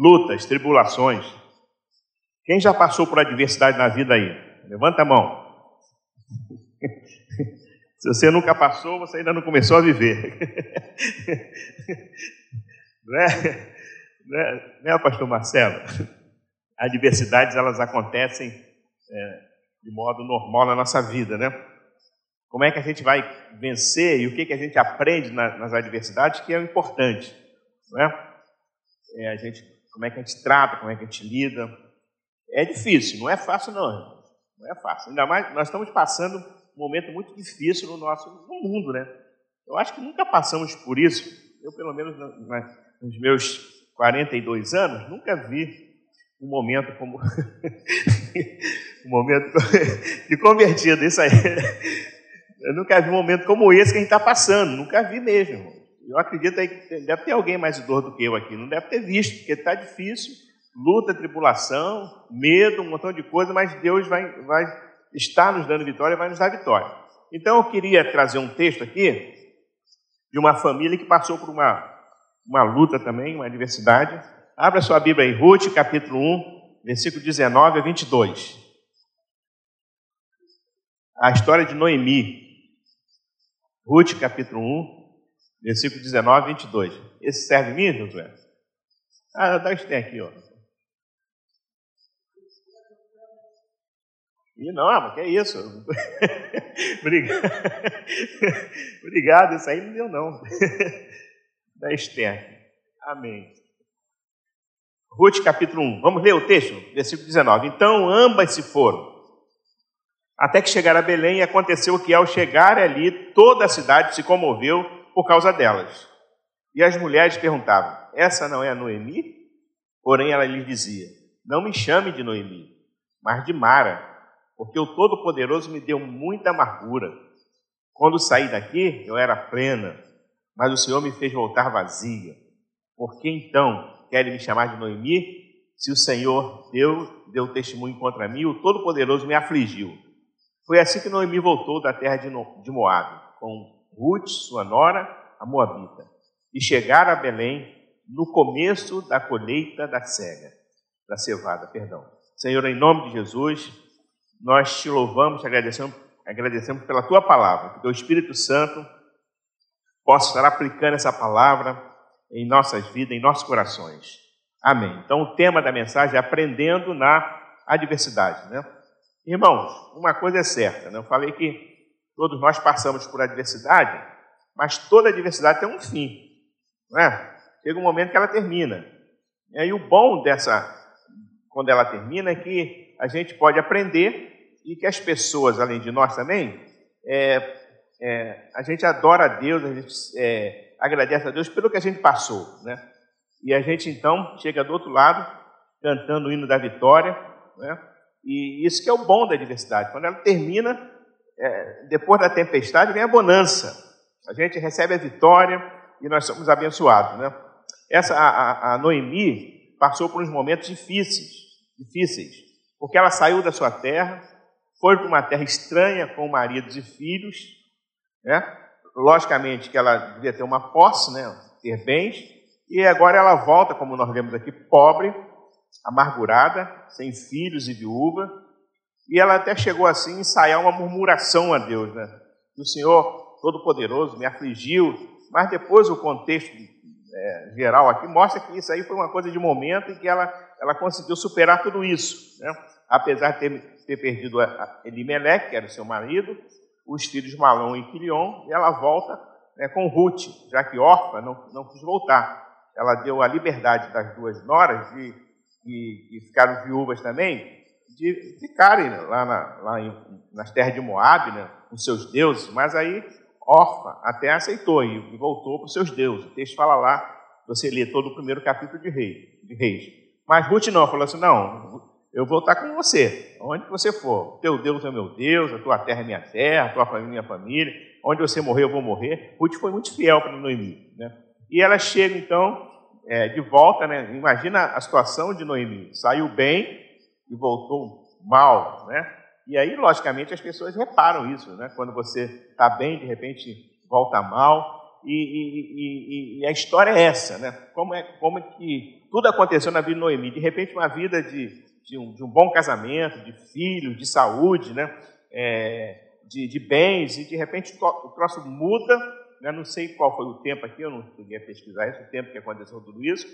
lutas, tribulações. Quem já passou por adversidade na vida aí? Levanta a mão. Se você nunca passou, você ainda não começou a viver. não, é? Não, é, não é, pastor Marcelo? Adversidades, elas acontecem é, de modo normal na nossa vida, né? Como é que a gente vai vencer e o que, que a gente aprende na, nas adversidades, que é importante, não é? é? a gente, como é que a gente trata, como é que a gente lida. É difícil, não é fácil não. Não é fácil. Ainda mais, nós estamos passando um momento muito difícil no nosso no mundo, né? Eu acho que nunca passamos por isso. Eu, pelo menos, nos meus 42 anos, nunca vi um momento como um momento de convertido, isso aí. Eu nunca vi um momento como esse que a gente está passando, nunca vi mesmo. Eu acredito que deve ter alguém mais idoso do que eu aqui, não deve ter visto, porque está difícil, luta, tribulação, medo, um montão de coisa, mas Deus vai, vai estar nos dando vitória, vai nos dar vitória. Então eu queria trazer um texto aqui de uma família que passou por uma, uma luta também, uma adversidade. Abra sua Bíblia em Ruth, capítulo 1, versículo 19 a 22. A história de Noemi. Ruth, capítulo 1, versículo 19 a 22. Esse serve mim, Josué? Ah, dá tem aqui, ó. E não, mas que é isso? Obrigado. Obrigado, isso aí não deu não. da Esther. Amém. Ruth capítulo 1. Vamos ler o texto? Versículo 19. Então ambas se foram. Até que chegaram a Belém e aconteceu que ao chegar ali, toda a cidade se comoveu por causa delas. E as mulheres perguntavam: Essa não é a Noemi? Porém ela lhes dizia: Não me chame de Noemi, mas de Mara porque o Todo-Poderoso me deu muita amargura. Quando saí daqui, eu era plena, mas o Senhor me fez voltar vazia. Por que então querem me chamar de Noemi? Se o Senhor deu, deu testemunho contra mim, o Todo-Poderoso me afligiu. Foi assim que Noemi voltou da terra de Moab, com Ruth, sua nora, a Moabita, e chegaram a Belém no começo da colheita da cega, da cevada, perdão. Senhor, em nome de Jesus, nós te louvamos, te agradecemos, agradecemos pela tua palavra, que o Espírito Santo possa estar aplicando essa palavra em nossas vidas, em nossos corações. Amém. Então, o tema da mensagem é aprendendo na adversidade, né? Irmãos, uma coisa é certa, né? eu falei que todos nós passamos por adversidade, mas toda adversidade tem um fim, não é? Chega um momento que ela termina. E aí o bom dessa, quando ela termina, é que a gente pode aprender e que as pessoas, além de nós também, é, é, a gente adora a Deus, a gente é, agradece a Deus pelo que a gente passou, né? E a gente então chega do outro lado cantando o hino da vitória, né? E isso que é o bom da adversidade. Quando ela termina, é, depois da tempestade vem a bonança. A gente recebe a vitória e nós somos abençoados, né? Essa a, a, Noemi passou por uns momentos difíceis, difíceis, porque ela saiu da sua terra, foi para uma terra estranha com maridos e filhos, né? Logicamente que ela devia ter uma posse, né? Ter bens, e agora ela volta, como nós vemos aqui, pobre, amargurada, sem filhos e viúva, e ela até chegou assim a ensaiar uma murmuração a Deus, né? O Senhor Todo-Poderoso me afligiu, mas depois o contexto é, geral aqui mostra que isso aí foi uma coisa de momento e que ela, ela conseguiu superar tudo isso, né? apesar de ter ter perdido Elimelec, que era o seu marido, os filhos Malom e Quilion, e ela volta né, com Ruth, já que órfã não, não quis voltar. Ela deu a liberdade das duas noras, de, de, de ficaram viúvas também, de ficarem lá, na, lá em, nas terras de Moab, né, com seus deuses, mas aí órfã até aceitou e, e voltou para os seus deuses. O texto fala lá, você lê todo o primeiro capítulo de, rei, de Reis. Mas Ruth não, falou assim, não, eu vou estar com você, onde você for. Teu Deus é meu Deus, a tua terra é minha terra, a tua família é minha família. Onde você morrer, eu vou morrer. Ruth foi muito fiel para Noemi. Né? E ela chega, então, é, de volta, né? imagina a situação de Noemi. Saiu bem e voltou mal. Né? E aí, logicamente, as pessoas reparam isso. Né? Quando você está bem, de repente volta mal. E, e, e, e, a história é essa, né? Como é, como é que tudo aconteceu na vida de Noemi. De repente, uma vida de, de, um, de um bom casamento, de filhos, de saúde, né? É, de, de, bens, e de repente o troço muda. Né? Não sei qual foi o tempo aqui, eu não cheguei a pesquisar esse o tempo que aconteceu tudo isso,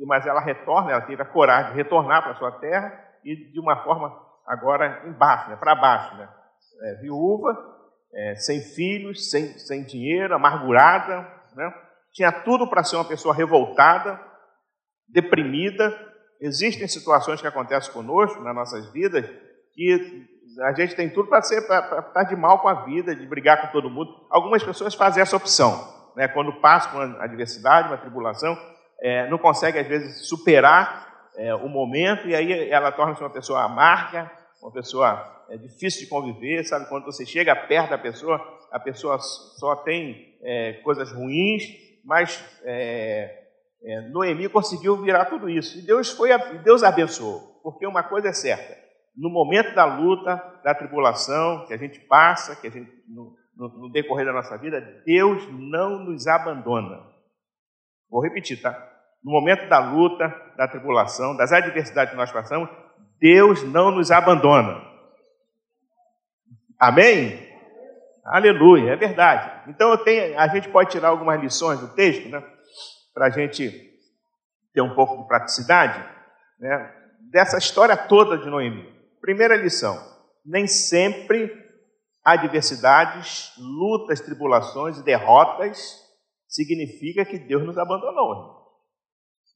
mas ela retorna, ela teve a coragem de retornar para sua terra e de uma forma agora embaixo, né? para baixo. Né? É, viúva, é, sem filhos, sem, sem dinheiro, amargurada, né? tinha tudo para ser uma pessoa revoltada, deprimida. Existem situações que acontecem conosco nas nossas vidas que a gente tem tudo para estar de mal com a vida, de brigar com todo mundo. Algumas pessoas fazem essa opção, né? quando passam por uma adversidade, uma tribulação, é, não consegue às vezes superar é, o momento e aí ela torna-se uma pessoa amarga, uma pessoa é difícil de conviver, sabe? Quando você chega perto da pessoa, a pessoa só tem é, coisas ruins, mas é, é, Noemi conseguiu virar tudo isso. E Deus, foi, Deus abençoou, porque uma coisa é certa: no momento da luta, da tribulação que a gente passa, que a gente, no, no, no decorrer da nossa vida, Deus não nos abandona. Vou repetir, tá? No momento da luta, da tribulação, das adversidades que nós passamos, Deus não nos abandona. Amém? Aleluia, é verdade. Então tenho, a gente pode tirar algumas lições do texto, né? Para a gente ter um pouco de praticidade, né? Dessa história toda de Noemi. Primeira lição: nem sempre adversidades, lutas, tribulações e derrotas significa que Deus nos abandonou.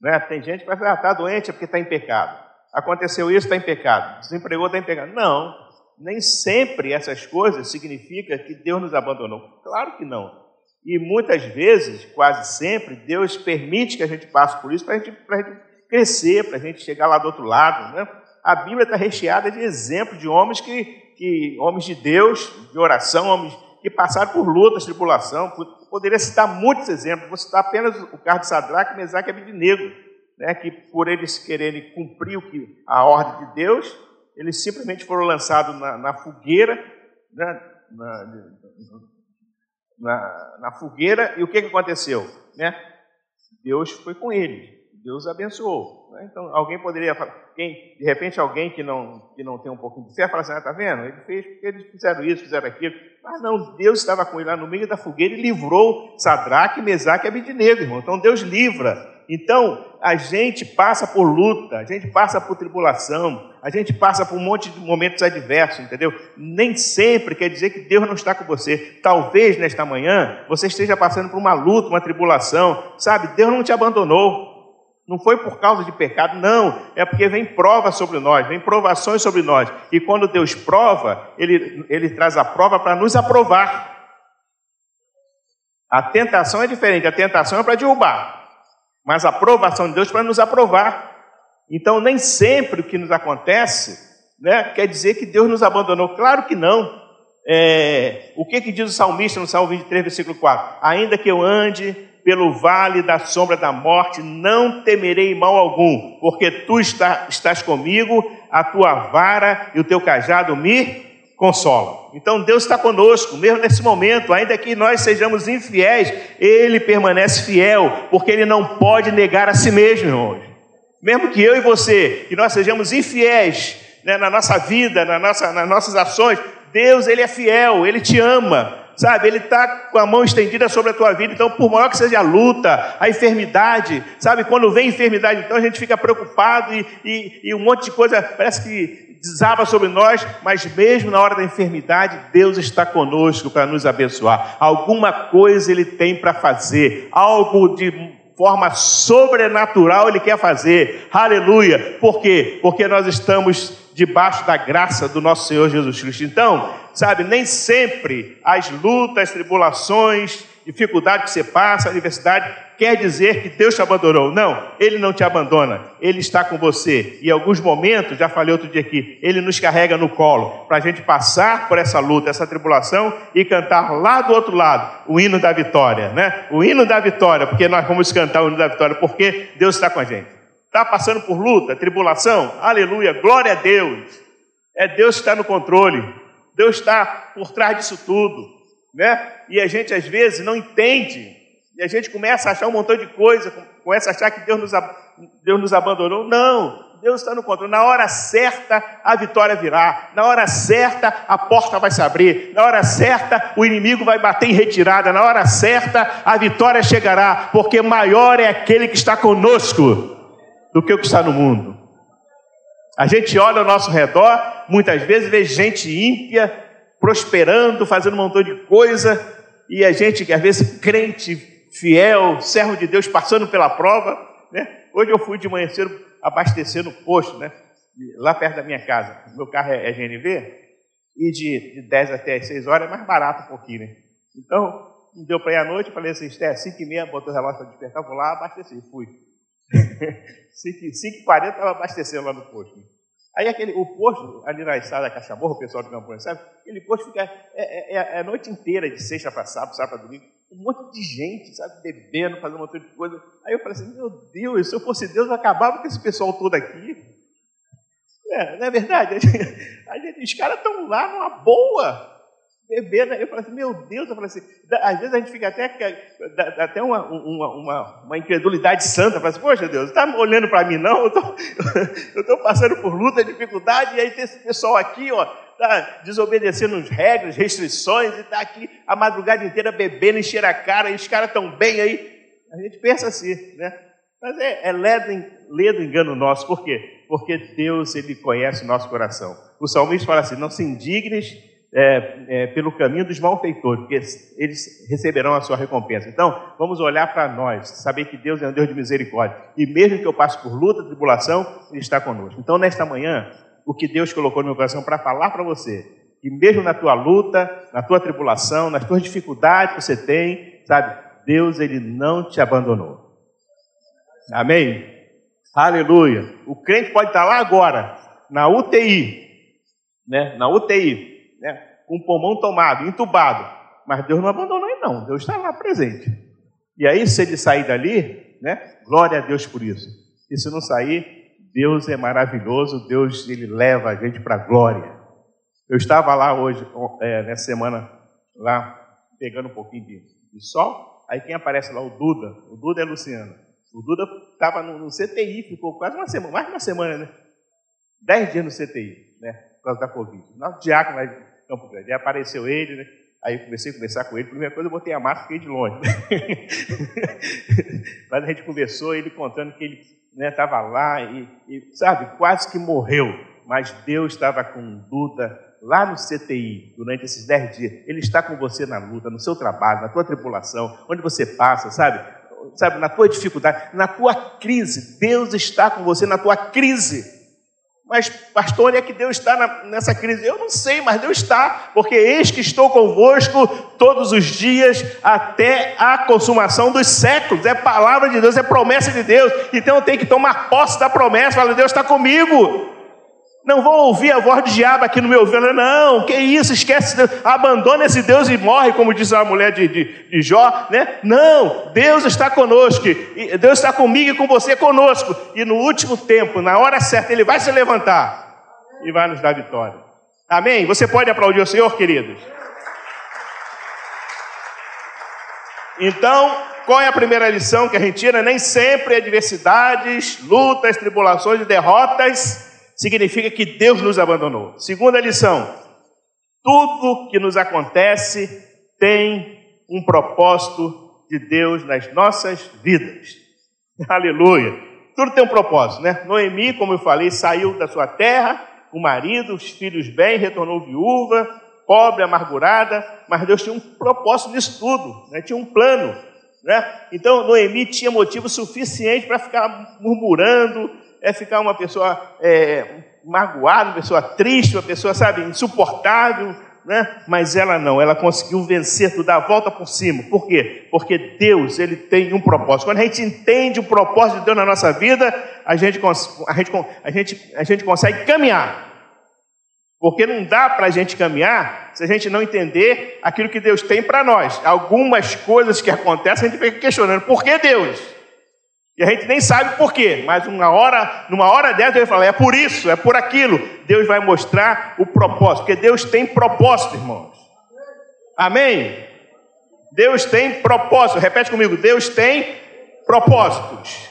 Né? Tem gente que vai falar, ah, doente é porque está em pecado. Aconteceu isso, está em pecado. Desempregou, está em pecado. Não nem sempre essas coisas significa que Deus nos abandonou. Claro que não. E muitas vezes, quase sempre, Deus permite que a gente passe por isso para a gente, gente crescer, para a gente chegar lá do outro lado. Né? A Bíblia está recheada de exemplos de homens que, que, homens de Deus, de oração, homens que passaram por lutas, tribulação. Poderia citar muitos exemplos, vou citar apenas o caso de Sadraque, Mesaque e Abednego, né? que por eles quererem cumprir o que, a ordem de Deus, eles simplesmente foram lançados na, na fogueira, né? na, na, na, fogueira, e o que, que aconteceu? Né? Deus foi com eles, Deus abençoou. Né? Então, alguém poderia falar, de repente, alguém que não, que não tem um pouquinho de fé, fala assim: ah, está vendo? Ele fez porque eles fizeram isso, fizeram aquilo. Mas não, Deus estava com ele lá no meio da fogueira e livrou Sadraque, Mesaque e Abidinego, irmão. Então, Deus livra então, a gente passa por luta, a gente passa por tribulação, a gente passa por um monte de momentos adversos, entendeu? Nem sempre quer dizer que Deus não está com você. Talvez nesta manhã você esteja passando por uma luta, uma tribulação, sabe? Deus não te abandonou. Não foi por causa de pecado, não. É porque vem prova sobre nós, vem provações sobre nós. E quando Deus prova, Ele, ele traz a prova para nos aprovar. A tentação é diferente, a tentação é para derrubar mas a aprovação de Deus para nos aprovar. Então, nem sempre o que nos acontece né, quer dizer que Deus nos abandonou. Claro que não. É, o que, que diz o salmista no Salmo 23, versículo 4? Ainda que eu ande pelo vale da sombra da morte, não temerei mal algum, porque tu está, estás comigo, a tua vara e o teu cajado me consola. Então Deus está conosco, mesmo nesse momento, ainda que nós sejamos infiéis, Ele permanece fiel, porque Ele não pode negar a si mesmo, irmãos. Mesmo que eu e você, que nós sejamos infiéis né, na nossa vida, na nossa, nas nossas ações, Deus Ele é fiel, Ele te ama, sabe? Ele está com a mão estendida sobre a tua vida. Então, por maior que seja a luta, a enfermidade, sabe? Quando vem enfermidade, então a gente fica preocupado e, e, e um monte de coisa parece que desaba sobre nós, mas mesmo na hora da enfermidade, Deus está conosco para nos abençoar. Alguma coisa Ele tem para fazer, algo de forma sobrenatural Ele quer fazer. Aleluia! Por quê? Porque nós estamos debaixo da graça do nosso Senhor Jesus Cristo. Então, sabe, nem sempre as lutas, tribulações, dificuldade que você passa, adversidade, quer dizer que Deus te abandonou. Não, Ele não te abandona, Ele está com você. E em alguns momentos, já falei outro dia aqui, Ele nos carrega no colo para a gente passar por essa luta, essa tribulação e cantar lá do outro lado o hino da vitória, né? O hino da vitória, porque nós vamos cantar o hino da vitória, porque Deus está com a gente. Está passando por luta, tribulação? Aleluia, glória a Deus. É Deus que está no controle, Deus está por trás disso tudo né? E a gente às vezes não entende E a gente começa a achar um montão de coisa, começa a achar que Deus nos, Deus nos abandonou. Não, Deus está no controle. Na hora certa, a vitória virá. Na hora certa, a porta vai se abrir. Na hora certa, o inimigo vai bater em retirada. Na hora certa, a vitória chegará. Porque maior é aquele que está conosco do que o que está no mundo. A gente olha ao nosso redor, muitas vezes vê gente ímpia, prosperando, fazendo um montão de coisa, e a gente, às vezes, crente, fiel, servo de Deus, passando pela prova. Né? Hoje eu fui de manhã cedo abastecer no posto, né? lá perto da minha casa. Meu carro é, é GNV, e de, de 10 até 6 horas é mais barato um pouquinho. Né? Então, deu para ir à noite, falei assim, Esté, 5 e meia, botou o relógio para despertar, vou lá, abasteci, fui. 5 e 40 estava abastecendo lá no posto. Aí aquele, o posto, ali na estrada da o pessoal do Campo, sabe? Aquele posto fica é, é, é, é a noite inteira, de sexta para sábado, sábado para domingo um monte de gente, sabe, bebendo, fazendo um monte de coisa. Aí eu falei assim, meu Deus, se eu fosse Deus, eu acabava com esse pessoal todo aqui. É, não é verdade? A gente, os caras estão lá numa boa, bebendo. Eu falei assim, meu Deus, eu falei assim, às vezes a gente fica até, até uma, uma, uma, uma incredulidade santa, fala assim, poxa Deus, está olhando para mim não? Eu estou passando por luta, dificuldade, e aí tem esse pessoal aqui, ó, está desobedecendo as regras, restrições, e está aqui a madrugada inteira bebendo, encher a cara, e os caras estão bem aí. A gente pensa assim, né? Mas é, é ledo, ledo engano nosso, por quê? Porque Deus, Ele conhece o nosso coração. O salmista fala assim, não se indignes é, é, pelo caminho dos malfeitores, porque eles receberão a sua recompensa. Então, vamos olhar para nós, saber que Deus é um Deus de misericórdia. E mesmo que eu passe por luta, tribulação, Ele está conosco. Então, nesta manhã, o que Deus colocou no meu coração para falar para você. Que mesmo na tua luta, na tua tribulação, nas tuas dificuldades que você tem, sabe, Deus ele não te abandonou. Amém? Aleluia. O crente pode estar lá agora, na UTI, né? Na UTI, né? Com o pulmão tomado, entubado, mas Deus não abandonou ele não. Deus está lá presente. E aí, se ele sair dali, né? Glória a Deus por isso. E se não sair, Deus é maravilhoso, Deus ele leva a gente para a glória. Eu estava lá hoje, é, nessa semana, lá, pegando um pouquinho de, de, sol, aí quem aparece lá? O Duda. O Duda é Luciano. O Duda estava no, no, CTI, ficou quase uma semana, mais de uma semana, né? Dez dias no CTI, né? Causa da Covid. Nosso diácono de Campo Grande. Aí apareceu ele, né? Aí eu comecei a conversar com ele. Primeira coisa, eu botei a máscara e fiquei de longe. Mas a gente conversou, ele contando que ele estava né, lá e, e, sabe, quase que morreu, mas Deus estava com Duda lá no CTI durante esses dez dias. Ele está com você na luta, no seu trabalho, na tua tripulação, onde você passa, sabe? Sabe, na tua dificuldade, na tua crise. Deus está com você na tua crise. Mas, pastor, onde é que Deus está nessa crise? Eu não sei, mas Deus está, porque eis que estou convosco todos os dias até a consumação dos séculos. É palavra de Deus, é promessa de Deus. Então eu tenho que tomar posse da promessa. Fala, Deus está comigo. Não vou ouvir a voz de diabo aqui no meu ouvido. Não, que isso, esquece, abandona esse Deus e morre, como diz a mulher de, de, de Jó, né? Não, Deus está conosco, Deus está comigo e com você conosco. E no último tempo, na hora certa, Ele vai se levantar e vai nos dar vitória. Amém? Você pode aplaudir o Senhor, queridos? Então, qual é a primeira lição que a gente tira? Nem sempre adversidades, lutas, tribulações e derrotas significa que Deus nos abandonou. Segunda lição: tudo que nos acontece tem um propósito de Deus nas nossas vidas. Aleluia. Tudo tem um propósito, né? Noemi, como eu falei, saiu da sua terra, o marido, os filhos bem, retornou viúva, pobre, amargurada, mas Deus tinha um propósito nisso tudo, né? tinha um plano. Né? Então, Noemi tinha motivo suficiente para ficar murmurando, é ficar uma pessoa é, magoada, uma pessoa triste, uma pessoa, sabe, insuportável, né? Mas ela não, ela conseguiu vencer tudo, dar a volta por cima. Por quê? Porque Deus, ele tem um propósito. Quando a gente entende o propósito de Deus na nossa vida, a gente, a gente, a gente, a gente consegue caminhar. Porque não dá para a gente caminhar se a gente não entender aquilo que Deus tem para nós. Algumas coisas que acontecem, a gente fica questionando: por que Deus? E a gente nem sabe por quê, mas uma hora, numa hora dessa, Deus vai falar: é por isso, é por aquilo. Deus vai mostrar o propósito, porque Deus tem propósito, irmãos. Amém? Deus tem propósito. Repete comigo: Deus tem propósitos.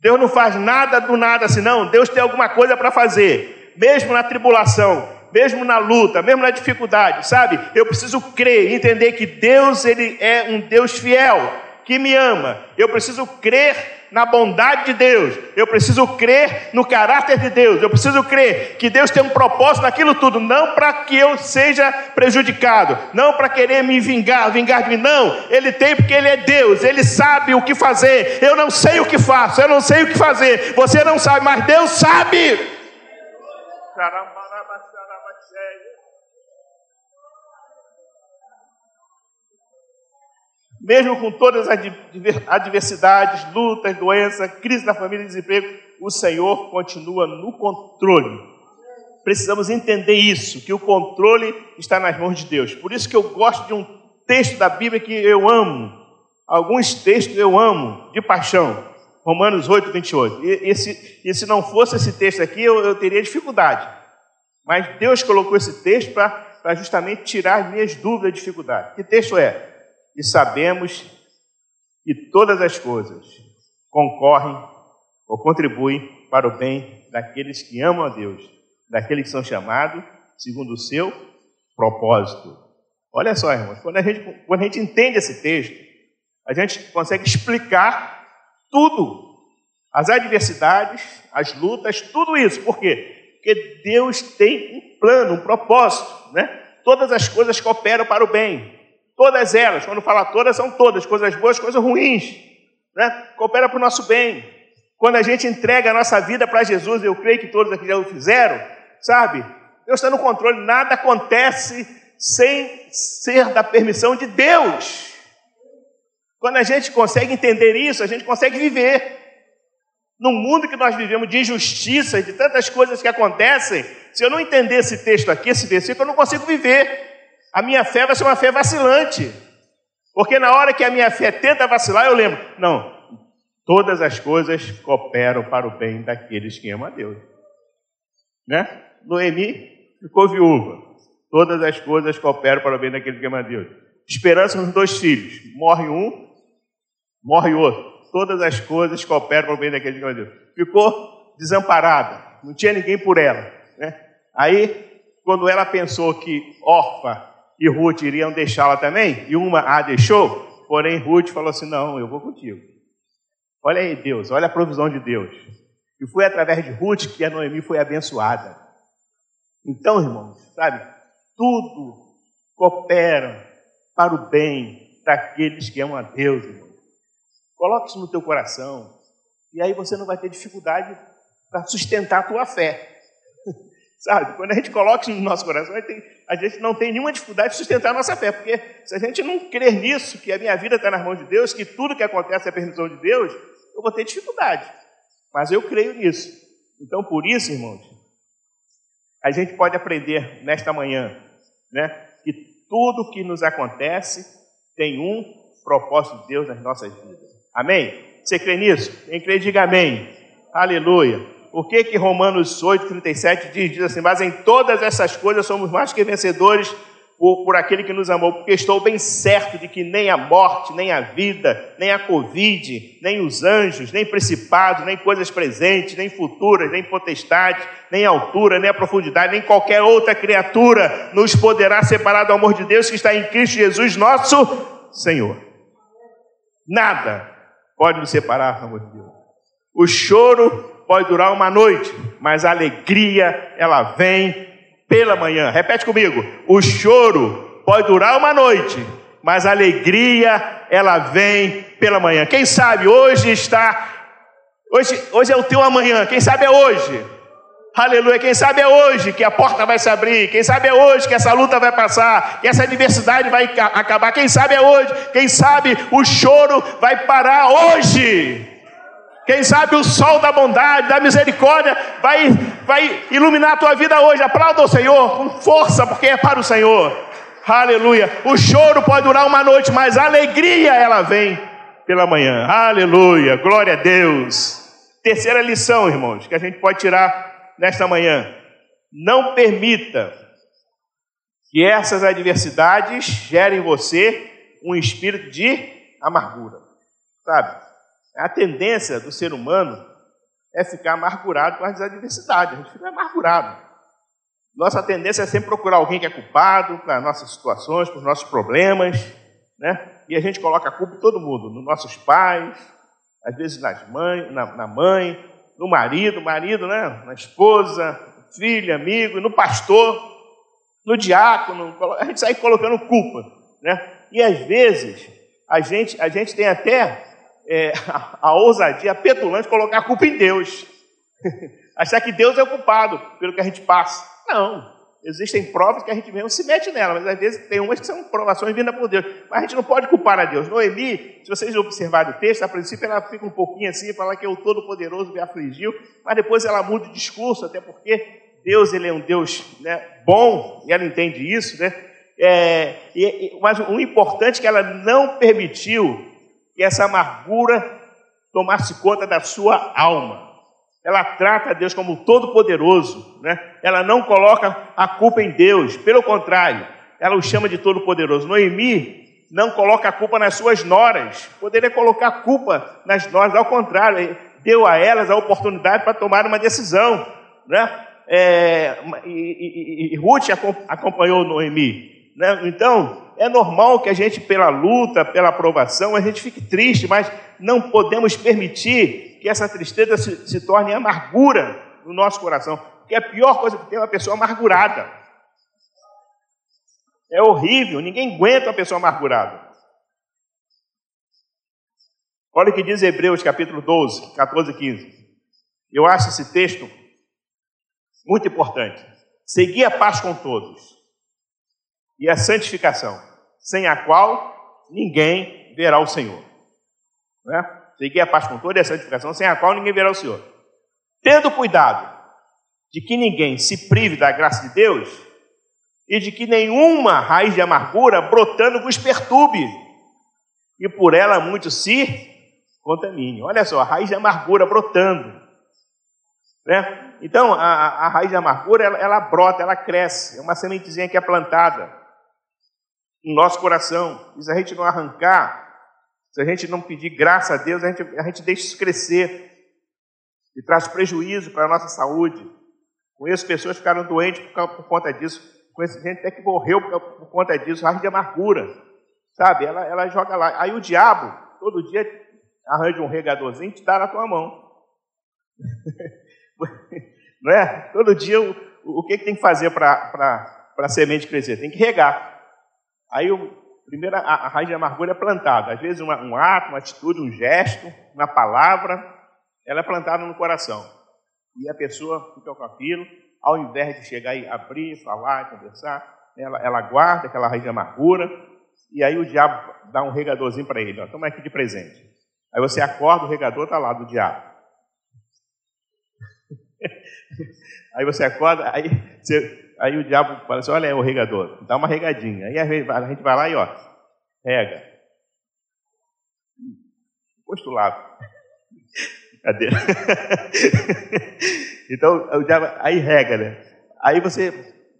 Deus não faz nada do nada assim, não. Deus tem alguma coisa para fazer, mesmo na tribulação, mesmo na luta, mesmo na dificuldade, sabe? Eu preciso crer, entender que Deus ele é um Deus fiel, que me ama. Eu preciso crer na bondade de Deus. Eu preciso crer no caráter de Deus. Eu preciso crer que Deus tem um propósito naquilo tudo, não para que eu seja prejudicado, não para querer me vingar, vingar de mim, não. Ele tem porque ele é Deus, ele sabe o que fazer. Eu não sei o que faço, eu não sei o que fazer. Você não sabe, mas Deus sabe. Caramba. Mesmo com todas as adversidades, lutas, doenças, crise da família e desemprego, o Senhor continua no controle. Precisamos entender isso, que o controle está nas mãos de Deus. Por isso que eu gosto de um texto da Bíblia que eu amo. Alguns textos eu amo, de paixão. Romanos 8, 28. E, e, se, não fosse esse texto aqui, eu, eu teria dificuldade. Mas Deus colocou esse texto para justamente tirar as minhas dúvidas e dificuldades. Que texto é? E sabemos que todas as coisas concorrem ou contribuem para o bem daqueles que amam a Deus, daqueles que são chamados segundo o seu propósito. Olha só, irmãos, quando a gente, quando a gente entende esse texto, a gente consegue explicar tudo, as adversidades, as lutas, tudo isso. Por quê? Porque Deus tem um plano, um propósito, né? Todas as coisas cooperam para o bem. Todas elas, quando fala todas, são todas, coisas boas, coisas ruins. Né? Coopera para o nosso bem. Quando a gente entrega a nossa vida para Jesus, eu creio que todos aqui já o fizeram, sabe? Deus está no controle, nada acontece sem ser da permissão de Deus. Quando a gente consegue entender isso, a gente consegue viver. No mundo que nós vivemos de injustiça, de tantas coisas que acontecem, se eu não entender esse texto aqui, esse versículo, eu não consigo viver a minha fé vai ser uma fé vacilante. Porque na hora que a minha fé tenta vacilar, eu lembro: não, todas as coisas cooperam para o bem daqueles que amam a Deus. Né? Noemi ficou viúva. Todas as coisas cooperam para o bem daqueles que amam a Deus. Esperança nos dois filhos. Morre um, morre outro. Todas as coisas cooperam para o bem daqueles que amam a Deus. Ficou desamparada. Não tinha ninguém por ela. Né? Aí, quando ela pensou que órfã e Ruth iriam deixá-la também, e uma a deixou, porém Ruth falou assim: Não, eu vou contigo. Olha aí, Deus, olha a provisão de Deus. E foi através de Ruth que a Noemi foi abençoada. Então, irmãos, sabe, tudo coopera para o bem daqueles que amam a Deus, irmão. Coloque isso no teu coração, e aí você não vai ter dificuldade para sustentar a tua fé. Sabe? Quando a gente coloca isso no nosso coração, a gente não tem nenhuma dificuldade de sustentar a nossa fé, porque se a gente não crer nisso, que a minha vida está nas mãos de Deus, que tudo que acontece é a permissão de Deus, eu vou ter dificuldade. Mas eu creio nisso. Então, por isso, irmãos, a gente pode aprender nesta manhã, né, que tudo que nos acontece tem um propósito de Deus nas nossas vidas. Amém? Você crê nisso? Quem crê, diga amém. Aleluia. O que que Romanos 8, 37 diz? Diz assim, mas em todas essas coisas somos mais que vencedores por, por aquele que nos amou, porque estou bem certo de que nem a morte, nem a vida, nem a Covid, nem os anjos, nem principados, nem coisas presentes, nem futuras, nem potestades, nem altura, nem a profundidade, nem qualquer outra criatura nos poderá separar do amor de Deus que está em Cristo Jesus, nosso Senhor. Nada pode nos separar do amor de Deus. O choro pode durar uma noite, mas a alegria, ela vem pela manhã. Repete comigo: o choro pode durar uma noite, mas a alegria, ela vem pela manhã. Quem sabe hoje está. Hoje, hoje é o teu amanhã, quem sabe é hoje. Aleluia. Quem sabe é hoje que a porta vai se abrir. Quem sabe é hoje que essa luta vai passar. Que essa adversidade vai acabar. Quem sabe é hoje. Quem sabe o choro vai parar hoje. Quem sabe o sol da bondade, da misericórdia vai, vai iluminar a tua vida hoje. Aplauda o Senhor com força, porque é para o Senhor. Aleluia. O choro pode durar uma noite, mas a alegria ela vem pela manhã. Aleluia. Glória a Deus. Terceira lição, irmãos, que a gente pode tirar nesta manhã. Não permita que essas adversidades gerem em você um espírito de amargura. Sabe? A tendência do ser humano é ficar amargurado com as adversidades. A gente fica amargurado. Nossa tendência é sempre procurar alguém que é culpado para nossas situações, para os nossos problemas, né? E a gente coloca a culpa em todo mundo, nos nossos pais, às vezes nas mãe, na, na mãe, no marido, marido, né? Na esposa, filho, amigo, no pastor, no diácono. A gente sai colocando culpa, né? E às vezes a gente, a gente tem até é, a, a ousadia a petulante colocar a culpa em Deus. Achar que Deus é o culpado pelo que a gente passa. Não. Existem provas que a gente mesmo se mete nela, mas às vezes tem umas que são provações vindas por Deus. Mas a gente não pode culpar a Deus. Noemi, se vocês observarem o texto, a princípio ela fica um pouquinho assim, fala que é o Todo-Poderoso me afligiu, mas depois ela muda o discurso, até porque Deus ele é um Deus né, bom, e ela entende isso, né? É, e, mas o importante é que ela não permitiu que essa amargura tomasse conta da sua alma. Ela trata Deus como todo-poderoso, né? Ela não coloca a culpa em Deus, pelo contrário, ela o chama de todo-poderoso. Noemi não coloca a culpa nas suas noras, poderia colocar a culpa nas noras, ao contrário, deu a elas a oportunidade para tomar uma decisão, né? É, e, e, e Ruth acompanhou Noemi, né? Então, é normal que a gente, pela luta, pela aprovação, a gente fique triste, mas não podemos permitir que essa tristeza se, se torne amargura no nosso coração. Porque a pior coisa que tem é uma pessoa amargurada. É horrível, ninguém aguenta uma pessoa amargurada. Olha o que diz Hebreus capítulo 12, 14 e 15. Eu acho esse texto muito importante. Segui a paz com todos e a santificação, sem a qual ninguém verá o Senhor. Né? Seguir a paz com toda e a santificação, sem a qual ninguém verá o Senhor. Tendo cuidado de que ninguém se prive da graça de Deus e de que nenhuma raiz de amargura brotando vos perturbe e por ela muito se contamine. Olha só, a raiz de amargura brotando. Né? Então, a, a raiz de amargura, ela, ela brota, ela cresce. É uma sementezinha que é plantada no nosso coração. E se a gente não arrancar, se a gente não pedir graça a Deus, a gente, a gente deixa isso crescer e traz prejuízo para a nossa saúde. Conheço pessoas que ficaram doentes por, por conta disso. Conheço gente até que morreu por, por conta disso, raiz de amargura. Sabe? Ela, ela joga lá. Aí o diabo, todo dia, arranja um regadorzinho e te dá na tua mão. Não é? Todo dia, o, o que, que tem que fazer para a semente crescer? Tem que regar. Aí, o, primeiro, a, a raiz de amargura é plantada. Às vezes, uma, um ato, uma atitude, um gesto, uma palavra, ela é plantada no coração. E a pessoa fica com aquilo, ao invés de chegar e abrir, falar, conversar, ela, ela guarda aquela raiz de amargura, e aí o diabo dá um regadorzinho para ele, ó, toma aqui de presente. Aí você acorda, o regador está lá do diabo. aí você acorda, aí você aí o diabo fala assim: olha aí o regador, dá uma regadinha. Aí a gente vai lá e ó, rega. Postulado. Cadê? então, o diabo, aí rega, né? Aí você,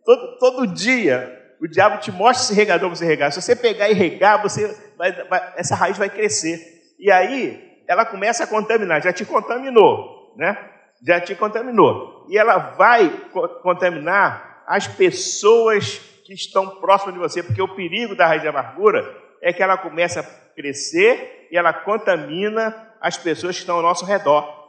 todo, todo dia, o diabo te mostra esse regador para você regar. Se você pegar e regar, você vai, vai, essa raiz vai crescer. E aí, ela começa a contaminar, já te contaminou, né? Já te contaminou. E ela vai contaminar as pessoas que estão próximas de você, porque o perigo da raiz de amargura é que ela começa a crescer e ela contamina as pessoas que estão ao nosso redor.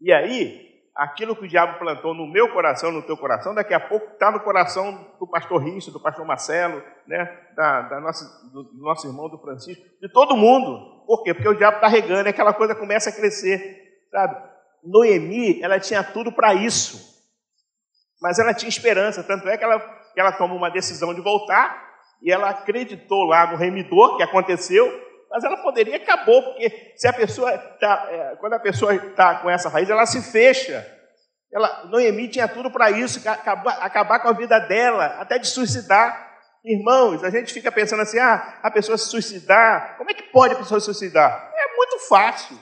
E aí, aquilo que o diabo plantou no meu coração, no teu coração, daqui a pouco está no coração do pastor Risto, do pastor Marcelo, né, da, da nossa, do, do nosso irmão do Francisco, de todo mundo. Por quê? Porque o diabo está regando e aquela coisa começa a crescer, sabe? Noemi, ela tinha tudo para isso. Mas ela tinha esperança, tanto é que ela, que ela tomou uma decisão de voltar e ela acreditou lá no remidor que aconteceu, mas ela poderia acabou, porque se a pessoa tá, é, quando a pessoa está com essa raiz, ela se fecha. Ela, Noemi tinha tudo para isso, acabar, acabar com a vida dela, até de suicidar. Irmãos, a gente fica pensando assim, ah, a pessoa se suicidar, como é que pode a pessoa se suicidar? É muito fácil.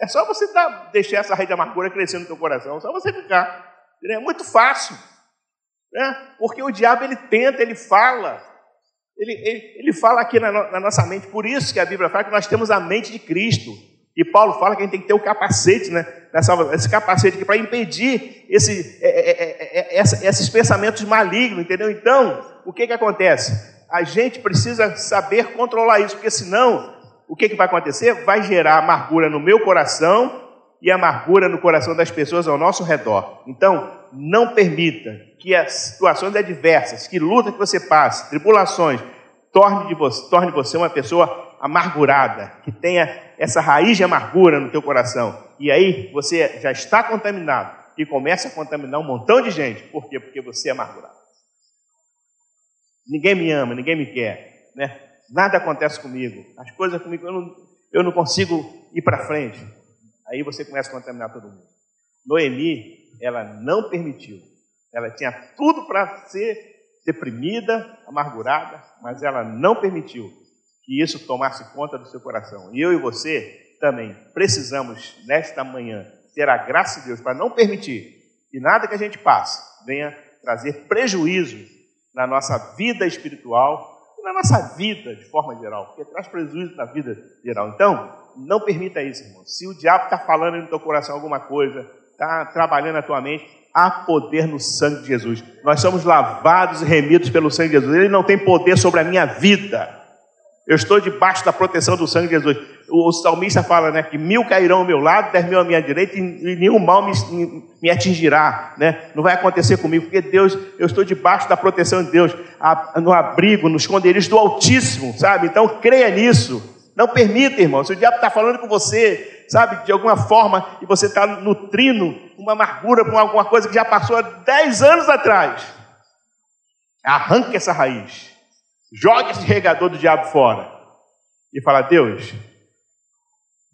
É só você dar, deixar essa raiz de amargura crescer no teu coração, só você ficar. É muito fácil. Né? Porque o diabo ele tenta, ele fala. Ele, ele, ele fala aqui na, na, nossa mente, por isso que a Bíblia fala que nós temos a mente de Cristo. E Paulo fala que a gente tem que ter o capacete, né? Esse capacete aqui para impedir esse, é é, é, é, é, esses pensamentos malignos, entendeu? Então, o que, que acontece? A gente precisa saber controlar isso, porque senão, o que, que vai acontecer? Vai gerar amargura no meu coração e amargura no coração das pessoas ao nosso redor. Então, não permita que as situações adversas, que luta que você passe, tribulações, torne, você, torne você uma pessoa amargurada, que tenha essa raiz de amargura no teu coração. E aí você já está contaminado e começa a contaminar um montão de gente. Por quê? Porque você é amargurado. Ninguém me ama, ninguém me quer, né? Nada acontece comigo. As coisas comigo eu não, eu não consigo ir para frente. Aí você começa a contaminar todo mundo. Noemi, ela não permitiu. Ela tinha tudo para ser deprimida, amargurada, mas ela não permitiu que isso tomasse conta do seu coração. E eu e você também precisamos, nesta manhã, ter a graça de Deus para não permitir que nada que a gente passe venha trazer prejuízo na nossa vida espiritual e na nossa vida de forma geral, porque traz prejuízo na vida geral. Então, não permita isso, irmão. Se o diabo está falando no teu coração alguma coisa, está trabalhando na tua mente, há poder no sangue de Jesus. Nós somos lavados e remidos pelo sangue de Jesus. Ele não tem poder sobre a minha vida. Eu estou debaixo da proteção do sangue de Jesus. O, salmista fala né, que mil cairão ao meu lado, dez mil à minha direita, e, e nenhum mal me, me, atingirá. Né? Não vai acontecer comigo, porque Deus, eu estou debaixo da proteção de Deus, a, no abrigo, nos esconderijos do Altíssimo, sabe? Então creia nisso. Não permita, irmão. Se o diabo está falando com você, sabe, de alguma forma, e você está nutrindo uma amargura por alguma coisa que já passou há 10 anos atrás, arranque essa raiz. Jogue esse regador do diabo fora. E fala, Deus,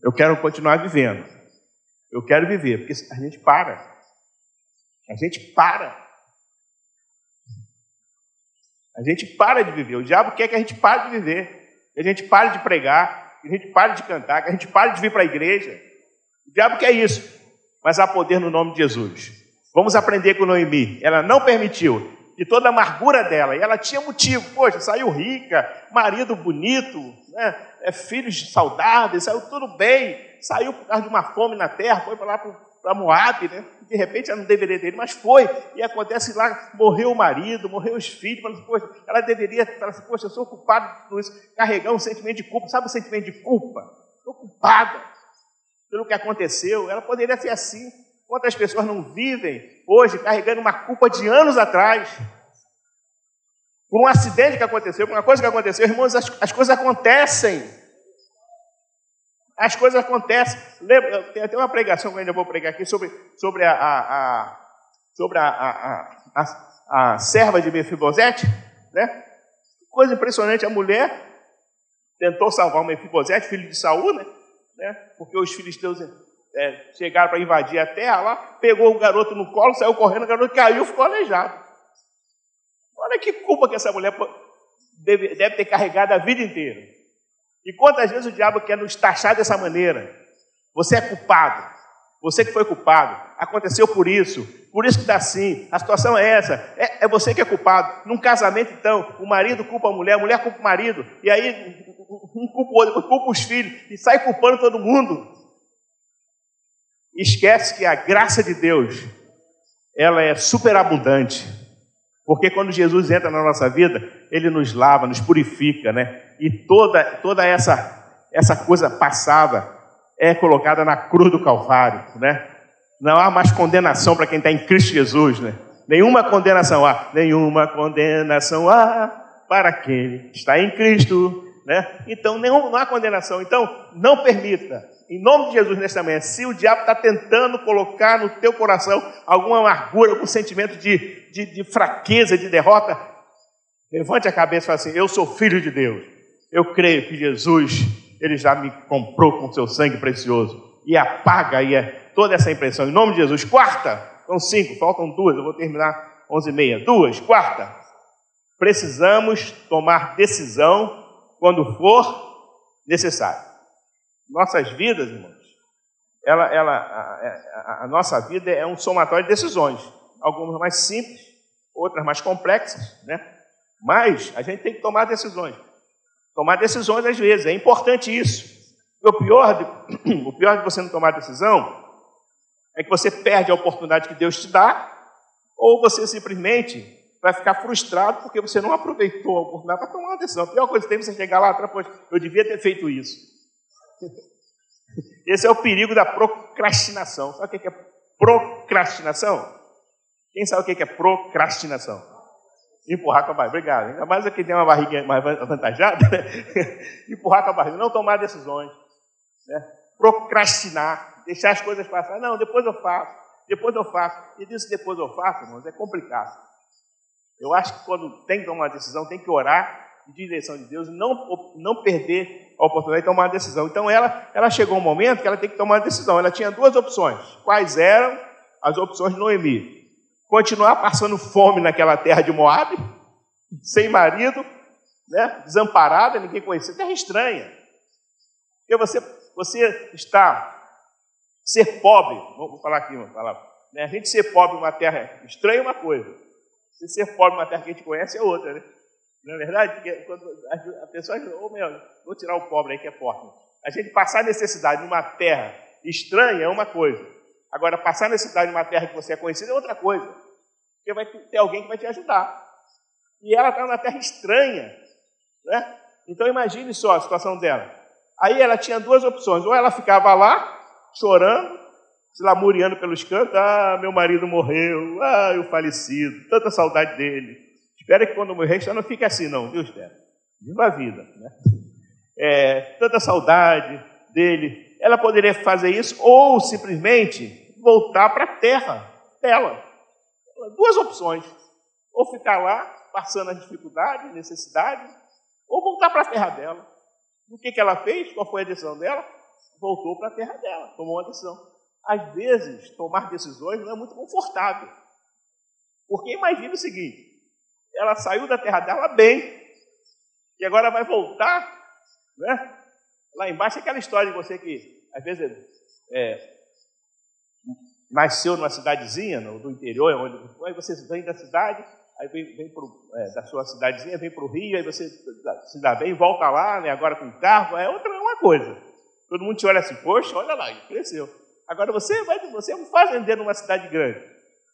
eu quero continuar vivendo. Eu quero viver, porque a gente para. A gente para. A gente para de viver. O diabo quer que a gente pare de viver que a gente pare de pregar, que a gente pare de cantar, que a gente pare de vir para a igreja. O diabo quer isso, mas há poder no nome de Jesus. Vamos aprender com Noemi. Ela não permitiu que toda a amargura dela, e ela tinha motivo, poxa, saiu rica, marido bonito, né? é, filhos saudáveis, saiu tudo bem, saiu por causa de uma fome na terra, foi para lá para para Moab, né? De repente ela não deveria ter mas foi. E acontece lá, morreu o marido, morreu os filhos, mas, poxa, ela deveria falar assim, poxa, eu sou culpado por isso, carregar um sentimento de culpa. Sabe o sentimento de culpa? Estou culpada pelo que aconteceu. Ela poderia ser assim. Quantas pessoas não vivem hoje carregando uma culpa de anos atrás? Por um acidente que aconteceu, por uma coisa que aconteceu, irmãos, as, as coisas acontecem. As coisas acontecem. Lembra, tem até uma pregação que eu ainda vou pregar aqui sobre, sobre a, a, a sobre a, a, a, a, serva de Mefibosete, né? Coisa impressionante, a mulher tentou salvar o Mefibosete, filho de Saul, né? né? Porque os filisteus é, chegaram para invadir a terra lá, pegou o garoto no colo, saiu correndo, o garoto caiu, ficou aleijado. Olha que culpa que essa mulher deve, deve ter carregado a vida inteira. E quantas vezes o diabo quer nos taxar dessa maneira? Você é culpado. Você que foi culpado. Aconteceu por isso. Por isso que está assim. A situação é essa. É, é, você que é culpado. Num casamento, então, o marido culpa a mulher, a mulher culpa o marido. E aí, um culpa o outro, culpa os filhos. E sai culpando todo mundo. Esquece que a graça de Deus, ela é superabundante. Porque quando Jesus entra na nossa vida, ele nos lava, nos purifica, né? e toda, toda essa, essa coisa passada é colocada na cruz do Calvário, né? Não há mais condenação para quem está em Cristo Jesus, né? Nenhuma condenação há, nenhuma condenação há para quem está em Cristo, né? Então não, não há condenação. Então não permita, em nome de Jesus nesta manhã, se o diabo está tentando colocar no teu coração alguma amargura, algum sentimento de, de, de fraqueza, de derrota, levante a cabeça e fale assim: Eu sou filho de Deus. Eu creio que Jesus, ele já me comprou com seu sangue precioso e apaga aí é, toda essa impressão. Em nome de Jesus. Quarta, são cinco, faltam duas, eu vou terminar onze e meia. Duas, quarta. Precisamos tomar decisão quando for necessário. Nossas vidas, irmãos, ela, ela, a, a, a nossa vida é um somatório de decisões. Algumas mais simples, outras mais complexas, né? Mas a gente tem que tomar decisões. Tomar decisões às vezes, é importante isso. O pior, de, o pior de você não tomar decisão é que você perde a oportunidade que Deus te dá, ou você simplesmente vai ficar frustrado porque você não aproveitou a oportunidade para tomar uma decisão. A pior coisa que tem é você chegar lá atrás, eu devia ter feito isso. Esse é o perigo da procrastinação. Sabe o que é procrastinação? Quem sabe o que é procrastinação? Empurrar com a barriga. Obrigado. Ainda mais aqui tem uma barriga mais avantajada. Né? Empurrar com a barriga. Não tomar decisões. Né? Procrastinar. Deixar as coisas passar. Não, depois eu faço. Depois eu faço. E disso depois eu faço, irmãos, é complicado. Eu acho que quando tem que tomar uma decisão, tem que orar em direção de Deus e não, não perder a oportunidade de tomar uma decisão. Então ela, ela chegou um momento que ela tem que tomar uma decisão. Ela tinha duas opções. Quais eram as opções de Noemi? Continuar passando fome naquela terra de Moab, sem marido, né? desamparada, ninguém conhecia, terra estranha. Porque você, você está ser pobre, vamos falar aqui, vamos falar. Né? A gente ser pobre numa terra estranha é uma coisa. Se ser pobre numa terra que a gente conhece é outra, né? Não é verdade? Quando a pessoa, oh, meu, vou tirar o pobre aí que é forte. A gente passar necessidade numa terra estranha é uma coisa. Agora, passar necessidade numa terra que você é conhecido é outra coisa. Porque vai ter alguém que vai te ajudar. E ela está numa terra estranha. Né? Então imagine só a situação dela. Aí ela tinha duas opções. Ou ela ficava lá, chorando, se lamuriando pelos cantos. Ah, meu marido morreu. Ah, eu falecido. Tanta saudade dele. Espera que quando morrer já não fique assim, não, viu, Esther? Viva a vida. Né? É, tanta saudade dele. Ela poderia fazer isso ou simplesmente voltar para a terra dela. Duas opções. Ou ficar lá, passando as dificuldades, necessidades, ou voltar para a terra dela. O que, que ela fez? Qual foi a decisão dela? Voltou para a terra dela, tomou uma decisão. Às vezes, tomar decisões não é muito confortável. Porque imagine o seguinte: ela saiu da terra dela bem, e agora vai voltar, né? Lá embaixo é aquela história de você que, às vezes, é, nasceu numa cidadezinha, no, do interior, onde aí você vem da cidade, aí vem, vem pro, é, da sua cidadezinha, vem para o Rio, aí você se dá bem, volta lá, né, agora com carro, é outra uma coisa. Todo mundo te olha assim, poxa, olha lá, cresceu. Agora você vai, você é um fazendeiro numa cidade grande,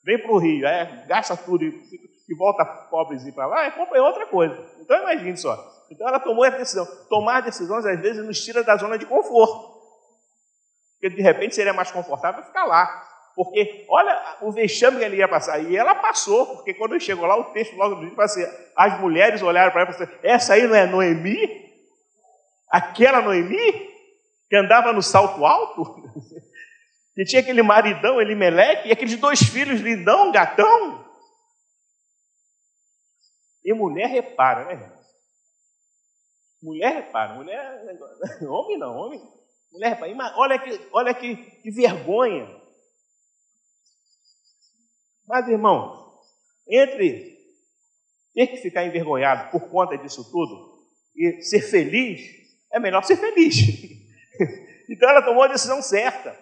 vem para o Rio, é, gasta tudo e que volta pobrezinho para lá, é, é outra coisa. Então imagine só. Então ela tomou a decisão. Tomar decisões às vezes nos tira da zona de conforto. Porque de repente seria mais confortável ficar lá. Porque olha o vexame que ele ia passar. E ela passou, porque quando chegou lá, o texto logo fala assim, as mulheres olharam para ela e falaram assim, essa aí não é Noemi? Aquela Noemi? Que andava no salto alto? que tinha aquele maridão, Elimeleque, e aqueles dois filhos lindão, gatão? E mulher repara, né? Mulher repara, mulher. Homem não, homem. Mulher repara. Olha que, olha que, que vergonha. Mas, irmão, entre ter que ficar envergonhado por conta disso tudo e ser feliz, é melhor ser feliz. então ela tomou a decisão certa.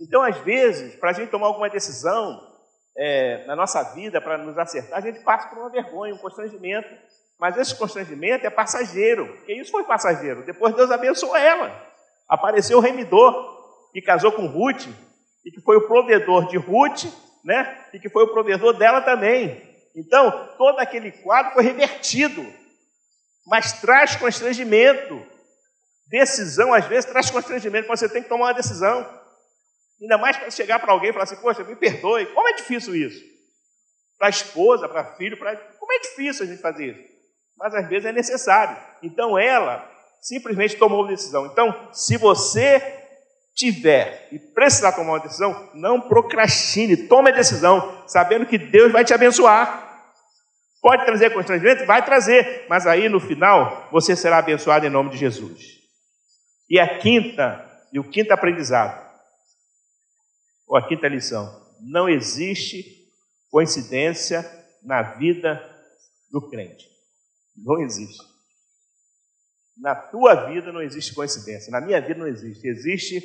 Então, às vezes, para a gente tomar alguma decisão, é, na nossa vida para nos acertar, a gente passa por uma vergonha, um constrangimento. Mas esse constrangimento é passageiro, porque isso foi passageiro. Depois Deus abençoou ela. Apareceu o remidor, que casou com Ruth, e que foi o provedor de Ruth, né? E que foi o provedor dela também. Então, todo aquele quadro foi revertido, mas traz constrangimento. Decisão, às vezes, traz constrangimento, você tem que tomar uma decisão. Ainda mais para chegar para alguém e falar assim, poxa, me perdoe. Como é difícil isso? Para a esposa, para filho, para. Como é difícil a gente fazer isso? Mas às vezes é necessário. Então ela simplesmente tomou uma decisão. Então, se você tiver e precisar tomar uma decisão, não procrastine, tome a decisão, sabendo que Deus vai te abençoar. Pode trazer constrangimento? Vai trazer, mas aí no final você será abençoado em nome de Jesus. E a quinta, e o quinto aprendizado, ou a quinta lição: não existe coincidência na vida do crente. Não existe. Na tua vida não existe coincidência, na minha vida não existe. Existe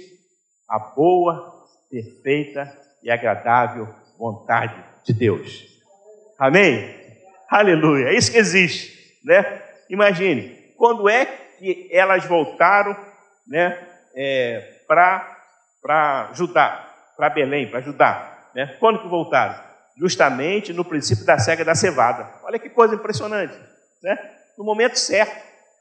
a boa, perfeita e agradável vontade de Deus. Amém? Aleluia. É isso que existe. né? Imagine, quando é que elas voltaram, né, é, para Judá, para Belém, para Judá, né? Quando que voltaram? Justamente no princípio da cega da cevada. Olha que coisa impressionante, né? No momento certo.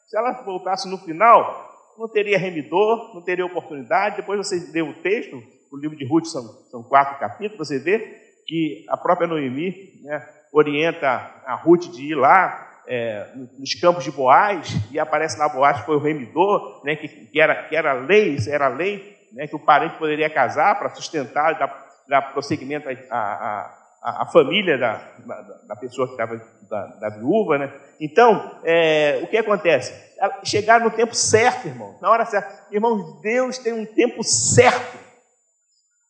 Se elas voltassem no final, não teria remidor, não teria oportunidade. Depois você lê o texto, o livro de Ruth são, são quatro capítulos, você vê que a própria Noemi né, orienta a Ruth de ir lá é, nos campos de Boaz, e aparece lá Boaz foi o remidor, né, que, que, era, que era lei, era lei, né, que o parente poderia casar para sustentar, dar, dar prosseguimento à, a, família da, da, da, pessoa que estava, da, da viúva, né? Então, é, o que acontece? Chegar no tempo certo, irmão, na hora certa. Irmãos, Deus tem um tempo certo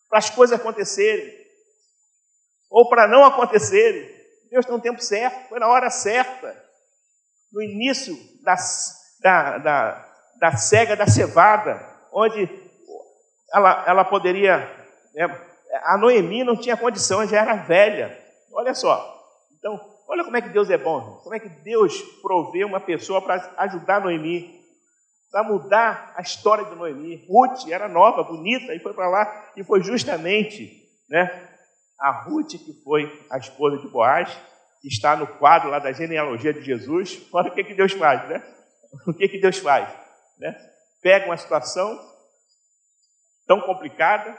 para as coisas acontecerem, ou para não acontecerem. Deus tem um tempo certo, foi na hora certa, no início da, da, da cega da cevada, onde ela, ela poderia né, a Noemi não tinha condição, já era velha. Olha só. Então, olha como é que Deus é bom. Como é que Deus provê uma pessoa para ajudar Noemi, para mudar a história de Noemi. Ruth era nova, bonita, e foi para lá. E foi justamente né, a Ruth que foi a esposa de Boaz, que está no quadro lá da genealogia de Jesus. Olha o que, que Deus faz, né? O que, que Deus faz? Né? Pega uma situação tão complicada,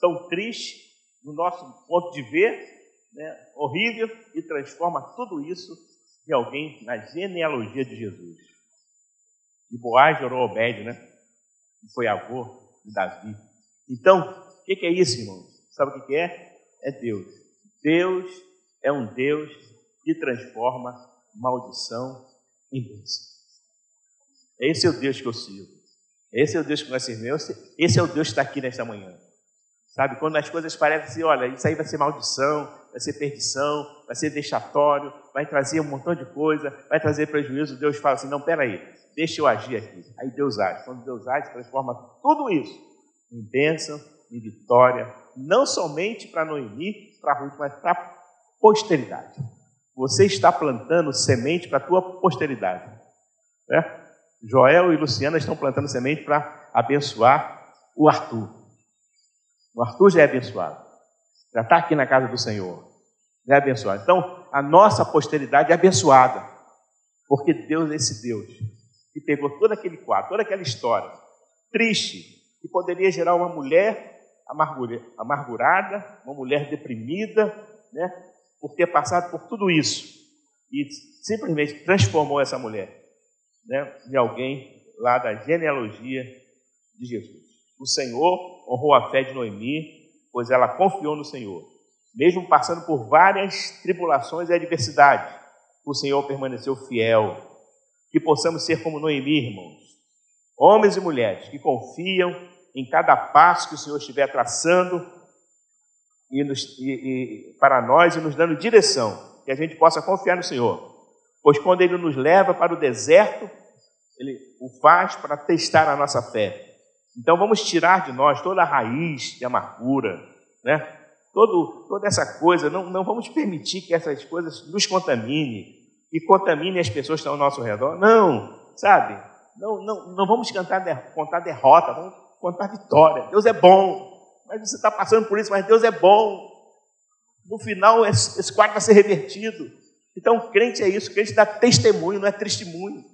tão triste, no nosso ponto de ver, né, horrível, e transforma tudo isso em alguém na genealogia de Jesus. E Boaz gerou Obed, né? E foi avô de Davi. Então, o que, que, é isso, irmão? Sabe o que, que é? É Deus. Deus é um Deus que transforma maldição em bênção. Esse é o Deus que eu sirvo. Esse é o Deus que nós servimos. Esse é o Deus que está aqui nesta manhã. Sabe, quando as coisas parecem assim, olha, isso aí vai ser maldição, vai ser perdição, vai ser deixatório, vai trazer um montão de coisa, vai trazer prejuízo, Deus fala assim, não, peraí, deixa eu agir aqui. Aí Deus age. Quando Deus age, transforma tudo isso em bênção, em vitória, não somente para Noemi, para Ruth, mas para a posteridade. Você está plantando semente para a tua posteridade. Né? Joel e Luciana estão plantando semente para abençoar o Arthur. O Arthur já é abençoado. Já está aqui na casa do Senhor. Já é abençoado. Então, a nossa posteridade é abençoada. Porque Deus é esse Deus que pegou todo aquele quadro, toda aquela história triste, que poderia gerar uma mulher amargurada, uma mulher deprimida, né, por ter passado por tudo isso. E simplesmente transformou essa mulher né, em alguém lá da genealogia de Jesus. O Senhor honrou a fé de Noemi, pois ela confiou no Senhor. Mesmo passando por várias tribulações e adversidades, o Senhor permaneceu fiel. Que possamos ser como Noemi, irmãos, homens e mulheres que confiam em cada passo que o Senhor estiver traçando e, nos, e, e para nós e nos dando direção, que a gente possa confiar no Senhor. Pois quando Ele nos leva para o deserto, Ele o faz para testar a nossa fé. Então vamos tirar de nós toda a raiz de amargura, né? Todo, toda essa coisa, não, não vamos permitir que essas coisas nos contamine e contamine as pessoas que estão ao nosso redor. Não, sabe? Não, não, não vamos cantar, contar derrota, vamos contar vitória. Deus é bom, mas você está passando por isso, mas Deus é bom. No final, esse, esse quadro vai ser revertido. Então, crente é isso, crente dá testemunho, não é testemunho.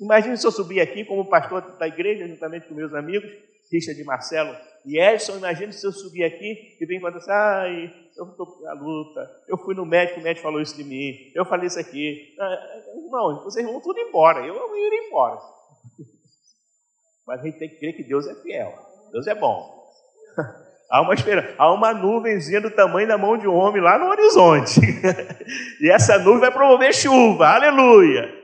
Imagine se eu subir aqui como pastor da igreja, juntamente com meus amigos, Richard, Marcelo e Edson. Imagine se eu subir aqui e vem falando assim: ai, eu estou na luta, eu fui no médico, o médico falou isso de mim, eu falei isso aqui. Não, vocês vão tudo embora, eu vou ir embora. Mas a gente tem que crer que Deus é fiel, Deus é bom. Há uma esperança, há uma nuvenzinha do tamanho da mão de um homem lá no horizonte. e essa nuvem vai promover chuva, aleluia.